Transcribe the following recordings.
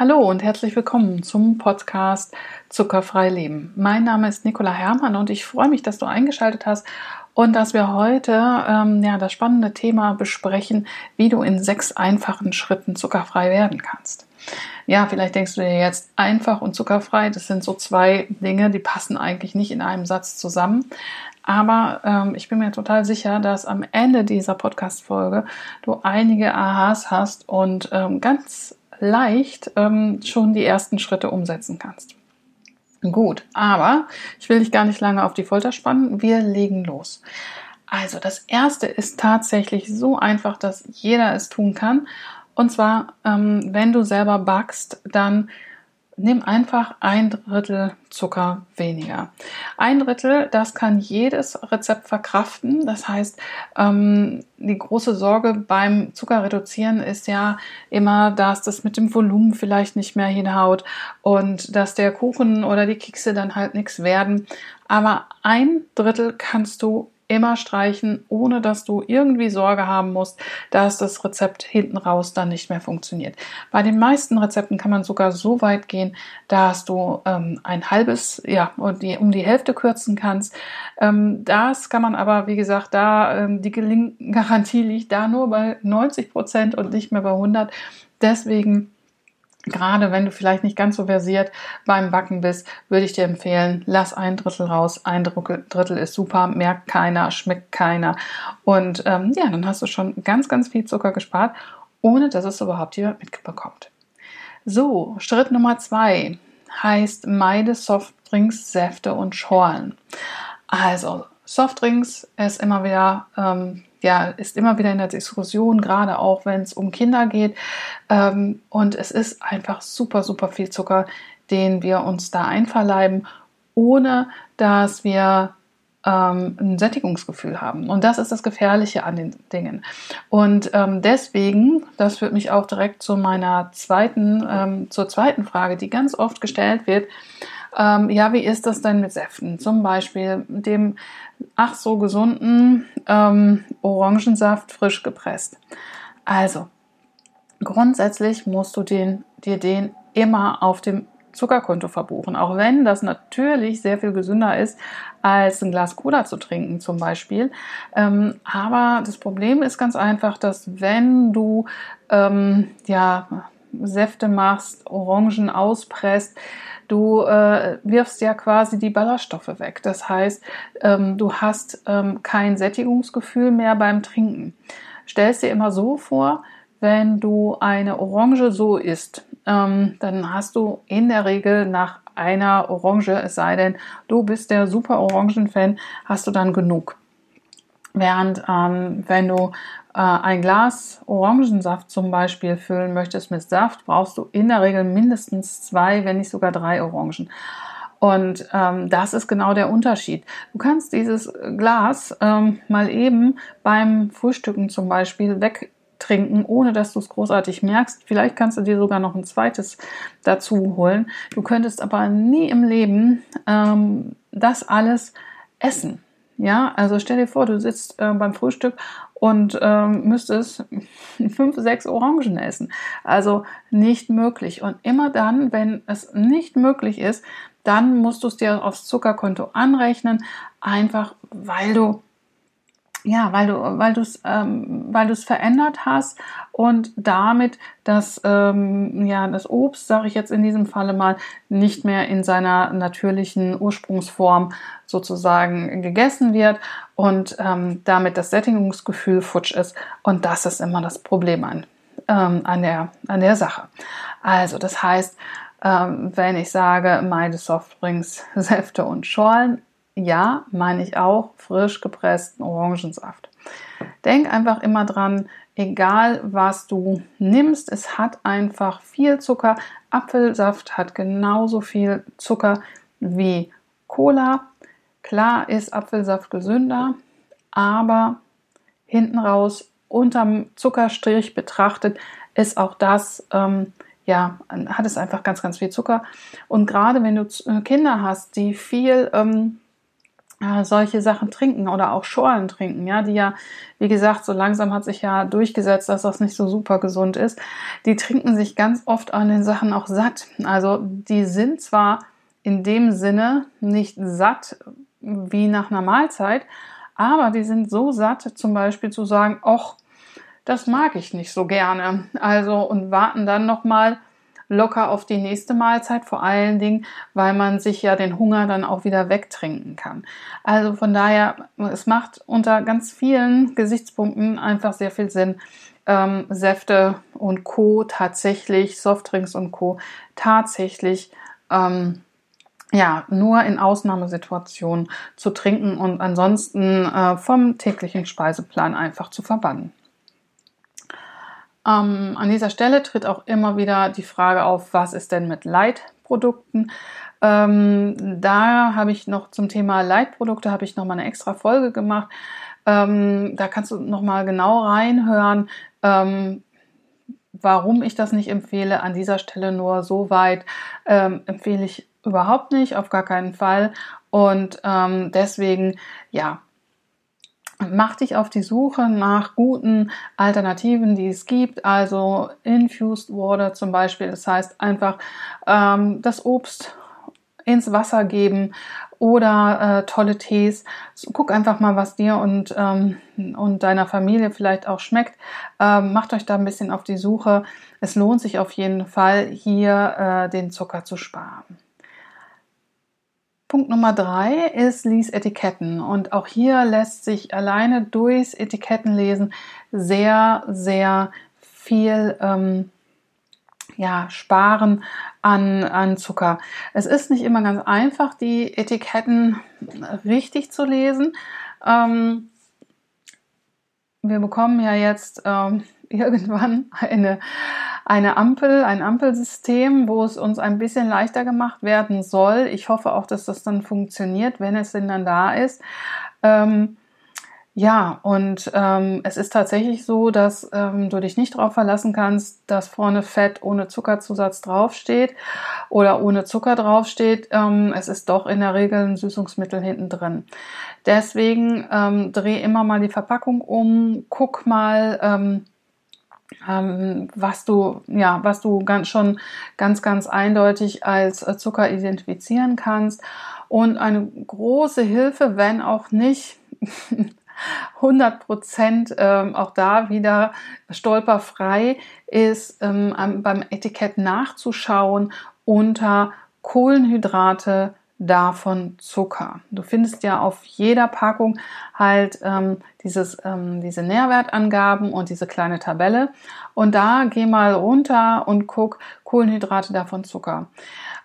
Hallo und herzlich willkommen zum Podcast Zuckerfrei Leben. Mein Name ist Nicola Herrmann und ich freue mich, dass du eingeschaltet hast und dass wir heute ähm, ja, das spannende Thema besprechen, wie du in sechs einfachen Schritten zuckerfrei werden kannst. Ja, vielleicht denkst du dir jetzt einfach und zuckerfrei, das sind so zwei Dinge, die passen eigentlich nicht in einem Satz zusammen. Aber ähm, ich bin mir total sicher, dass am Ende dieser Podcast-Folge du einige Aha's hast und ähm, ganz leicht ähm, schon die ersten Schritte umsetzen kannst. Gut, aber ich will dich gar nicht lange auf die Folter spannen. Wir legen los. Also das erste ist tatsächlich so einfach, dass jeder es tun kann. Und zwar, ähm, wenn du selber backst, dann nimm einfach ein Drittel Zucker weniger. Ein Drittel, das kann jedes Rezept verkraften. Das heißt, ähm, die große Sorge beim Zuckerreduzieren ist ja immer, dass das mit dem Volumen vielleicht nicht mehr hinhaut und dass der Kuchen oder die Kekse dann halt nichts werden. Aber ein Drittel kannst du immer streichen, ohne dass du irgendwie Sorge haben musst, dass das Rezept hinten raus dann nicht mehr funktioniert. Bei den meisten Rezepten kann man sogar so weit gehen, dass du ähm, ein halbes, ja, um die, Hälfte kürzen kannst. Ähm, das kann man aber, wie gesagt, da ähm, die Garantie liegt da nur bei 90 Prozent und nicht mehr bei 100. Deswegen Gerade wenn du vielleicht nicht ganz so versiert beim Backen bist, würde ich dir empfehlen, lass ein Drittel raus. Ein Drittel ist super, merkt keiner, schmeckt keiner. Und ähm, ja, dann hast du schon ganz, ganz viel Zucker gespart, ohne dass es überhaupt jemand mitbekommt. So, Schritt Nummer zwei heißt meide Softdrinks, Säfte und Schorlen. Also, Softdrinks ist immer wieder ähm, ja, ist immer wieder in der Diskussion, gerade auch wenn es um Kinder geht. Ähm, und es ist einfach super, super viel Zucker, den wir uns da einverleiben, ohne dass wir ähm, ein Sättigungsgefühl haben. Und das ist das Gefährliche an den Dingen. Und ähm, deswegen, das führt mich auch direkt zu meiner zweiten, ähm, zur zweiten Frage, die ganz oft gestellt wird. Ähm, ja, wie ist das denn mit Säften? Zum Beispiel dem ach so gesunden ähm, Orangensaft frisch gepresst. Also, grundsätzlich musst du den, dir den immer auf dem Zuckerkonto verbuchen, auch wenn das natürlich sehr viel gesünder ist, als ein Glas Cola zu trinken zum Beispiel. Ähm, aber das Problem ist ganz einfach, dass wenn du ähm, ja Säfte machst, Orangen auspresst, du äh, wirfst ja quasi die Ballaststoffe weg. Das heißt, ähm, du hast ähm, kein Sättigungsgefühl mehr beim Trinken. Stellst dir immer so vor, wenn du eine Orange so isst, ähm, dann hast du in der Regel nach einer Orange, es sei denn, du bist der super Orangen-Fan, hast du dann genug. Während ähm, wenn du äh, ein Glas Orangensaft zum Beispiel füllen möchtest mit Saft, brauchst du in der Regel mindestens zwei, wenn nicht sogar drei Orangen. Und ähm, das ist genau der Unterschied. Du kannst dieses Glas ähm, mal eben beim Frühstücken zum Beispiel wegtrinken, ohne dass du es großartig merkst. Vielleicht kannst du dir sogar noch ein zweites dazu holen. Du könntest aber nie im Leben ähm, das alles essen. Ja, also stell dir vor, du sitzt äh, beim Frühstück und ähm, müsstest fünf, sechs Orangen essen. Also nicht möglich. Und immer dann, wenn es nicht möglich ist, dann musst du es dir aufs Zuckerkonto anrechnen, einfach weil du ja, weil du, weil du es, ähm, weil du es verändert hast und damit das, ähm, ja, das Obst, sage ich jetzt in diesem Falle mal, nicht mehr in seiner natürlichen Ursprungsform sozusagen gegessen wird und ähm, damit das Sättigungsgefühl futsch ist. Und das ist immer das Problem an, ähm, an, der, an der Sache. Also, das heißt, ähm, wenn ich sage, meine Softdrinks, Säfte und Schorlen, ja, meine ich auch frisch gepressten Orangensaft. Denk einfach immer dran, egal was du nimmst, es hat einfach viel Zucker. Apfelsaft hat genauso viel Zucker wie Cola. Klar ist Apfelsaft gesünder, aber hinten raus unterm Zuckerstrich betrachtet ist auch das ähm, ja, hat es einfach ganz, ganz viel Zucker. Und gerade wenn du Kinder hast, die viel ähm, äh, solche Sachen trinken oder auch Schorlen trinken, ja, die ja, wie gesagt, so langsam hat sich ja durchgesetzt, dass das nicht so super gesund ist. Die trinken sich ganz oft an den Sachen auch satt. Also die sind zwar in dem Sinne nicht satt wie nach einer Mahlzeit, aber die sind so satt, zum Beispiel zu sagen, ach, das mag ich nicht so gerne. Also und warten dann nochmal locker auf die nächste Mahlzeit, vor allen Dingen, weil man sich ja den Hunger dann auch wieder wegtrinken kann. Also von daher, es macht unter ganz vielen Gesichtspunkten einfach sehr viel Sinn, ähm, Säfte und Co. tatsächlich, Softdrinks und Co. tatsächlich ähm, ja, nur in Ausnahmesituationen zu trinken und ansonsten äh, vom täglichen Speiseplan einfach zu verbannen. Ähm, an dieser Stelle tritt auch immer wieder die Frage auf, was ist denn mit Leitprodukten? Ähm, da habe ich noch zum Thema Leitprodukte habe ich noch mal eine extra Folge gemacht. Ähm, da kannst du noch mal genau reinhören, ähm, warum ich das nicht empfehle. An dieser Stelle nur so weit ähm, empfehle ich überhaupt nicht, auf gar keinen Fall. Und ähm, deswegen, ja, mach dich auf die Suche nach guten Alternativen, die es gibt. Also Infused Water zum Beispiel. Das heißt einfach ähm, das Obst ins Wasser geben oder äh, tolle Tees. So, guck einfach mal, was dir und, ähm, und deiner Familie vielleicht auch schmeckt. Ähm, macht euch da ein bisschen auf die Suche. Es lohnt sich auf jeden Fall, hier äh, den Zucker zu sparen. Punkt Nummer drei ist lies Etiketten. Und auch hier lässt sich alleine durchs Etikettenlesen sehr, sehr viel ähm, ja, sparen an, an Zucker. Es ist nicht immer ganz einfach, die Etiketten richtig zu lesen. Ähm, wir bekommen ja jetzt ähm, irgendwann eine eine Ampel, ein Ampelsystem, wo es uns ein bisschen leichter gemacht werden soll. Ich hoffe auch, dass das dann funktioniert, wenn es denn dann da ist. Ähm, ja, und ähm, es ist tatsächlich so, dass ähm, du dich nicht darauf verlassen kannst, dass vorne Fett ohne Zuckerzusatz draufsteht oder ohne Zucker draufsteht. Ähm, es ist doch in der Regel ein Süßungsmittel hinten drin. Deswegen ähm, dreh immer mal die Verpackung um, guck mal, ähm, ähm, was du, ja, was du ganz schon ganz, ganz eindeutig als äh, Zucker identifizieren kannst. Und eine große Hilfe, wenn auch nicht 100 Prozent, ähm, auch da wieder stolperfrei, ist ähm, beim Etikett nachzuschauen unter Kohlenhydrate, davon Zucker. Du findest ja auf jeder Packung halt ähm, dieses, ähm, diese Nährwertangaben und diese kleine Tabelle. Und da geh mal runter und guck Kohlenhydrate davon Zucker.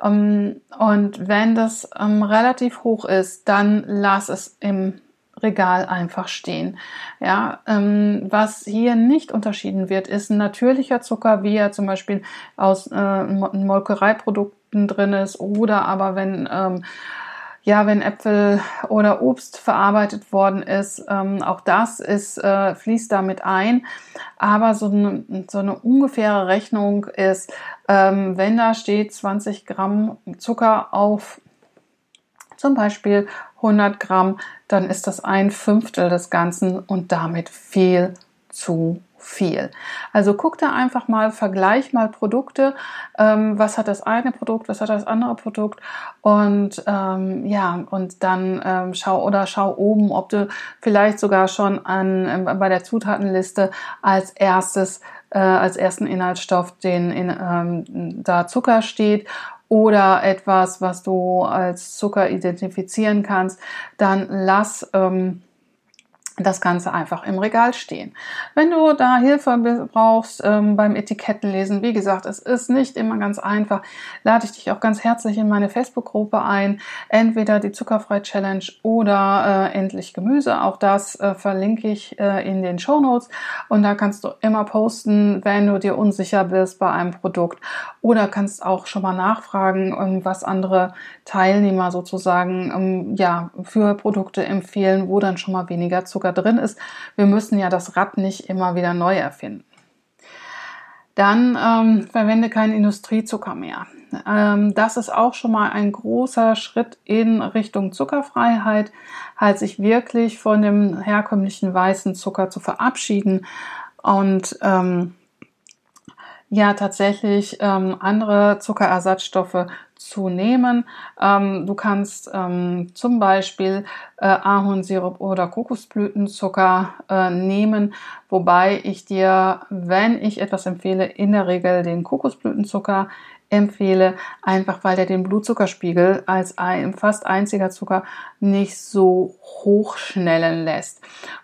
Ähm, und wenn das ähm, relativ hoch ist, dann lass es im Regal einfach stehen. Ja, ähm, was hier nicht unterschieden wird, ist ein natürlicher Zucker, wie er zum Beispiel aus äh, Molkereiprodukten drin ist oder aber wenn ähm, ja, wenn Äpfel oder Obst verarbeitet worden ist, ähm, auch das ist, äh, fließt damit ein. Aber so eine, so eine ungefähre Rechnung ist, ähm, wenn da steht 20 Gramm Zucker auf zum Beispiel 100 Gramm, dann ist das ein Fünftel des Ganzen und damit viel zu viel. Also guck da einfach mal, vergleich mal Produkte. Ähm, was hat das eine Produkt, was hat das andere Produkt? Und ähm, ja, und dann ähm, schau oder schau oben, ob du vielleicht sogar schon an, äh, bei der Zutatenliste als erstes äh, als ersten Inhaltsstoff den in, ähm, da Zucker steht oder etwas, was du als Zucker identifizieren kannst, dann lass ähm, das Ganze einfach im Regal stehen. Wenn du da Hilfe brauchst ähm, beim Etikettenlesen, wie gesagt, es ist nicht immer ganz einfach, lade ich dich auch ganz herzlich in meine Facebook-Gruppe ein. Entweder die Zuckerfrei-Challenge oder äh, Endlich Gemüse. Auch das äh, verlinke ich äh, in den Show Notes. Und da kannst du immer posten, wenn du dir unsicher bist bei einem Produkt. Oder kannst auch schon mal nachfragen, ähm, was andere Teilnehmer sozusagen ähm, ja, für Produkte empfehlen, wo dann schon mal weniger Zucker Zucker drin ist. Wir müssen ja das Rad nicht immer wieder neu erfinden. Dann ähm, verwende keinen Industriezucker mehr. ähm, das ist auch schon mal ein großer Schritt in Richtung Zuckerfreiheit, halt sich wirklich von dem herkömmlichen weißen Zucker zu verabschieden und ähm, ja tatsächlich ähm, andere Zuckerersatzstoffe zu nehmen. Ähm, du kannst ähm, zum Beispiel äh, Ahornsirup oder Kokosblütenzucker äh, nehmen, wobei ich dir, wenn ich etwas empfehle, in der Regel den Kokosblütenzucker empfehle, einfach weil der den Blutzuckerspiegel als ein fast einziger Zucker nicht so hochschnellen lässt.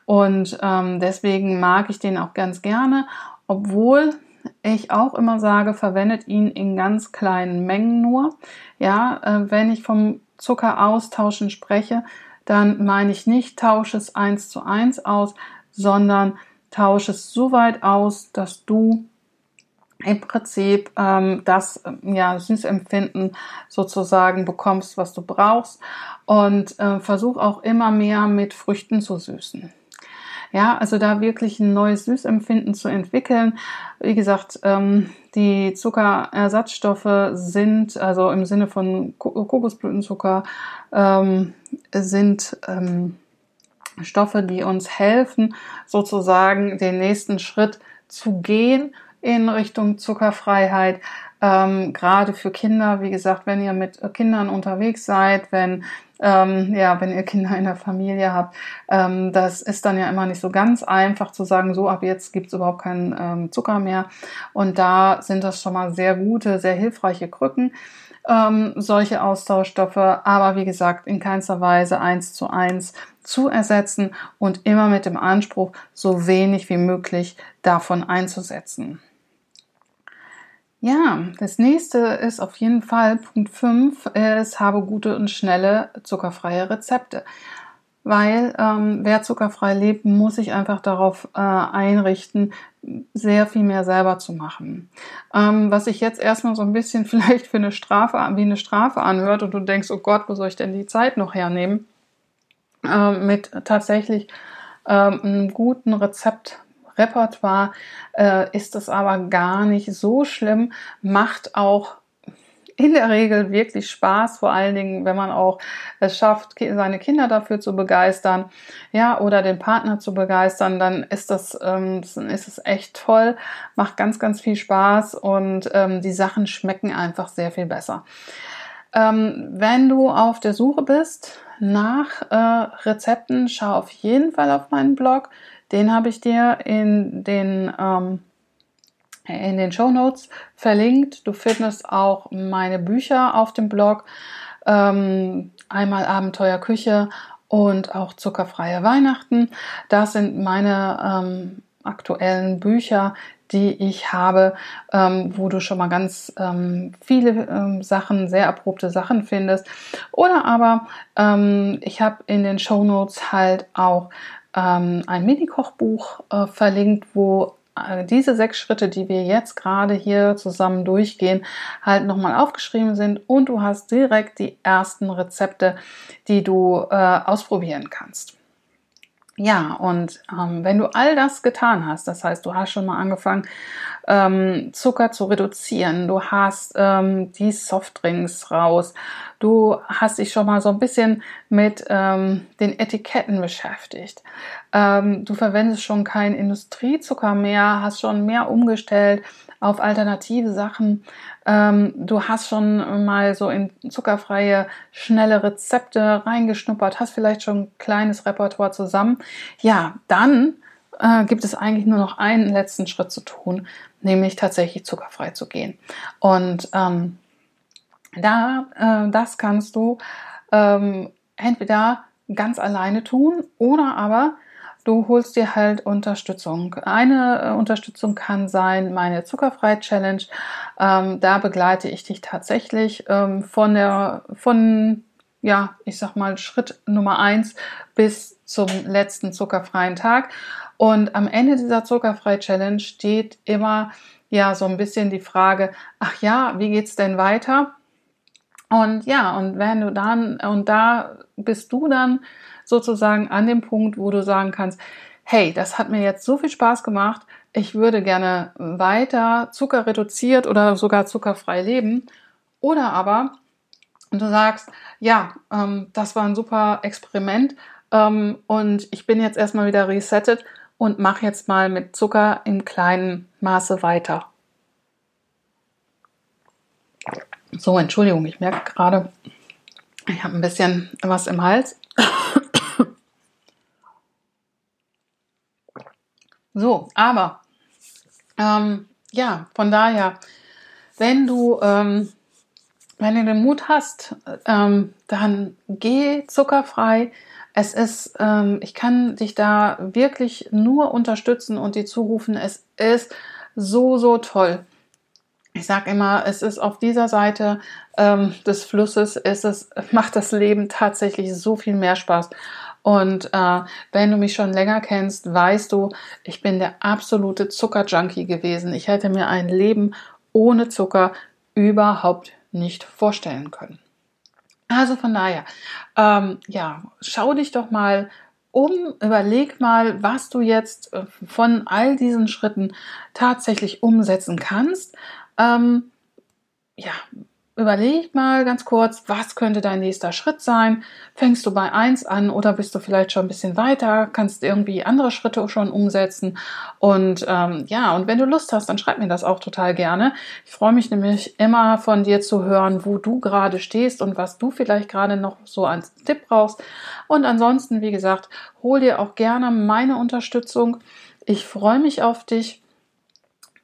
Und ähm, deswegen mag ich den auch ganz gerne, obwohl ich auch immer sage, verwendet ihn in ganz kleinen Mengen nur. Ja, äh, wenn ich vom Zucker austauschen spreche, dann meine ich nicht, tausche es eins zu eins aus, sondern tausche es so weit aus, dass du im Prinzip ähm, das ja, Süßempfinden sozusagen bekommst, was du brauchst. Und äh, versuch auch immer mehr mit Früchten zu süßen. Ja, also da wirklich ein neues Süßempfinden zu entwickeln. Wie gesagt, ähm, die Zuckerersatzstoffe sind, also im Sinne von Kokosblütenzucker, ähm, sind ähm, Stoffe, die uns helfen, sozusagen den nächsten Schritt zu gehen in Richtung Zuckerfreiheit. Ähm, gerade für Kinder, wie gesagt, wenn ihr mit Kindern unterwegs seid, wenn ähm, ja, wenn ihr Kinder in der Familie habt, ähm, das ist dann ja immer nicht so ganz einfach zu sagen, so ab jetzt gibt's überhaupt keinen ähm, Zucker mehr. Und da sind das schon mal sehr gute, sehr hilfreiche Krücken. Ähm, solche Austauschstoffe, aber wie gesagt, in keinster Weise eins zu eins zu ersetzen und immer mit dem Anspruch, so wenig wie möglich davon einzusetzen. Ja, das nächste ist auf jeden Fall Punkt 5, es habe gute und schnelle zuckerfreie Rezepte. Weil ähm, wer zuckerfrei lebt, muss sich einfach darauf äh, einrichten, sehr viel mehr selber zu machen. Ähm, was sich jetzt erstmal so ein bisschen vielleicht für eine Strafe, wie eine Strafe anhört und du denkst, oh Gott, wo soll ich denn die Zeit noch hernehmen? Ähm, mit tatsächlich ähm, einem guten Rezept Repertoire äh, ist es aber gar nicht so schlimm, macht auch in der Regel wirklich Spaß, vor allen Dingen, wenn man auch es schafft, seine Kinder dafür zu begeistern, ja, oder den Partner zu begeistern, dann ist das, ähm, ist es echt toll, macht ganz, ganz viel Spaß und ähm, die Sachen schmecken einfach sehr viel besser. Ähm, wenn du auf der Suche bist nach äh, Rezepten, schau auf jeden Fall auf meinen Blog. Den habe ich dir in den, ähm, in den Show Notes verlinkt. Du findest auch meine Bücher auf dem Blog. Ähm, einmal Abenteuer Küche und auch zuckerfreie Weihnachten. Das sind meine ähm, aktuellen Bücher, die ich habe, ähm, wo du schon mal ganz ähm, viele ähm, Sachen, sehr erprobte Sachen findest. Oder aber ähm, ich habe in den Show Notes halt auch ähm, ein Mini-Kochbuch äh, verlinkt, wo äh, diese sechs Schritte, die wir jetzt gerade hier zusammen durchgehen, halt nochmal aufgeschrieben sind und du hast direkt die ersten Rezepte, die du äh, ausprobieren kannst. Ja, und ähm, wenn du all das getan hast, das heißt, du hast schon mal angefangen, ähm, Zucker zu reduzieren, du hast ähm, die Softdrinks raus, du hast dich schon mal so ein bisschen mit ähm, den Etiketten beschäftigt, ähm, du verwendest schon keinen Industriezucker mehr, hast schon mehr umgestellt auf alternative Sachen, ähm, du hast schon mal so in zuckerfreie, schnelle Rezepte reingeschnuppert, hast vielleicht schon ein kleines Repertoire zusammen. Ja, dann äh, gibt es eigentlich nur noch einen letzten Schritt zu tun, nämlich tatsächlich zuckerfrei zu gehen. Und ähm, da, äh, das kannst du ähm, entweder ganz alleine tun oder aber du holst dir halt Unterstützung. Eine äh, Unterstützung kann sein meine Zuckerfrei-Challenge. Ähm, da begleite ich dich tatsächlich ähm, von der, von, ja, ich sag mal, Schritt Nummer eins bis zum letzten zuckerfreien Tag. Und am Ende dieser Zuckerfrei-Challenge steht immer, ja, so ein bisschen die Frage, ach ja, wie geht's denn weiter? Und ja, und wenn du dann, und da bist du dann sozusagen an dem Punkt, wo du sagen kannst, hey, das hat mir jetzt so viel Spaß gemacht, ich würde gerne weiter Zucker reduziert oder sogar zuckerfrei leben. Oder aber du sagst, ja, ähm, das war ein super Experiment ähm, und ich bin jetzt erstmal wieder resettet und mache jetzt mal mit Zucker im kleinen Maße weiter. So, Entschuldigung, ich merke gerade, ich habe ein bisschen was im Hals. So, aber ähm, ja, von daher, wenn du, ähm, wenn du den Mut hast, ähm, dann geh zuckerfrei. Es ist, ähm, ich kann dich da wirklich nur unterstützen und dir zurufen, es ist so, so toll. Ich sage immer, es ist auf dieser Seite ähm, des Flusses, es ist, macht das Leben tatsächlich so viel mehr Spaß. Und äh, wenn du mich schon länger kennst, weißt du, ich bin der absolute Zuckerjunkie gewesen. Ich hätte mir ein Leben ohne Zucker überhaupt nicht vorstellen können. Also von daher, ähm, ja, schau dich doch mal um, überleg mal, was du jetzt äh, von all diesen Schritten tatsächlich umsetzen kannst. Ähm, ja, Überleg mal ganz kurz, was könnte dein nächster Schritt sein? Fängst du bei eins an oder bist du vielleicht schon ein bisschen weiter? Kannst irgendwie andere Schritte schon umsetzen? Und ähm, ja, und wenn du Lust hast, dann schreib mir das auch total gerne. Ich freue mich nämlich immer von dir zu hören, wo du gerade stehst und was du vielleicht gerade noch so als Tipp brauchst. Und ansonsten, wie gesagt, hol dir auch gerne meine Unterstützung. Ich freue mich auf dich.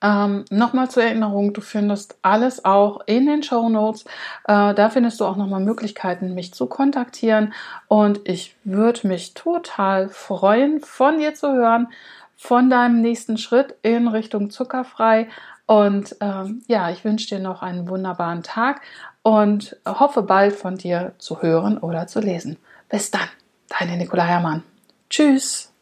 Ähm, nochmal zur Erinnerung, du findest alles auch in den Show Notes. Äh, da findest du auch nochmal Möglichkeiten, mich zu kontaktieren. Und ich würde mich total freuen, von dir zu hören, von deinem nächsten Schritt in Richtung zuckerfrei. Und ähm, ja, ich wünsche dir noch einen wunderbaren Tag und hoffe bald von dir zu hören oder zu lesen. Bis dann, deine Nicola Herrmann. Tschüss.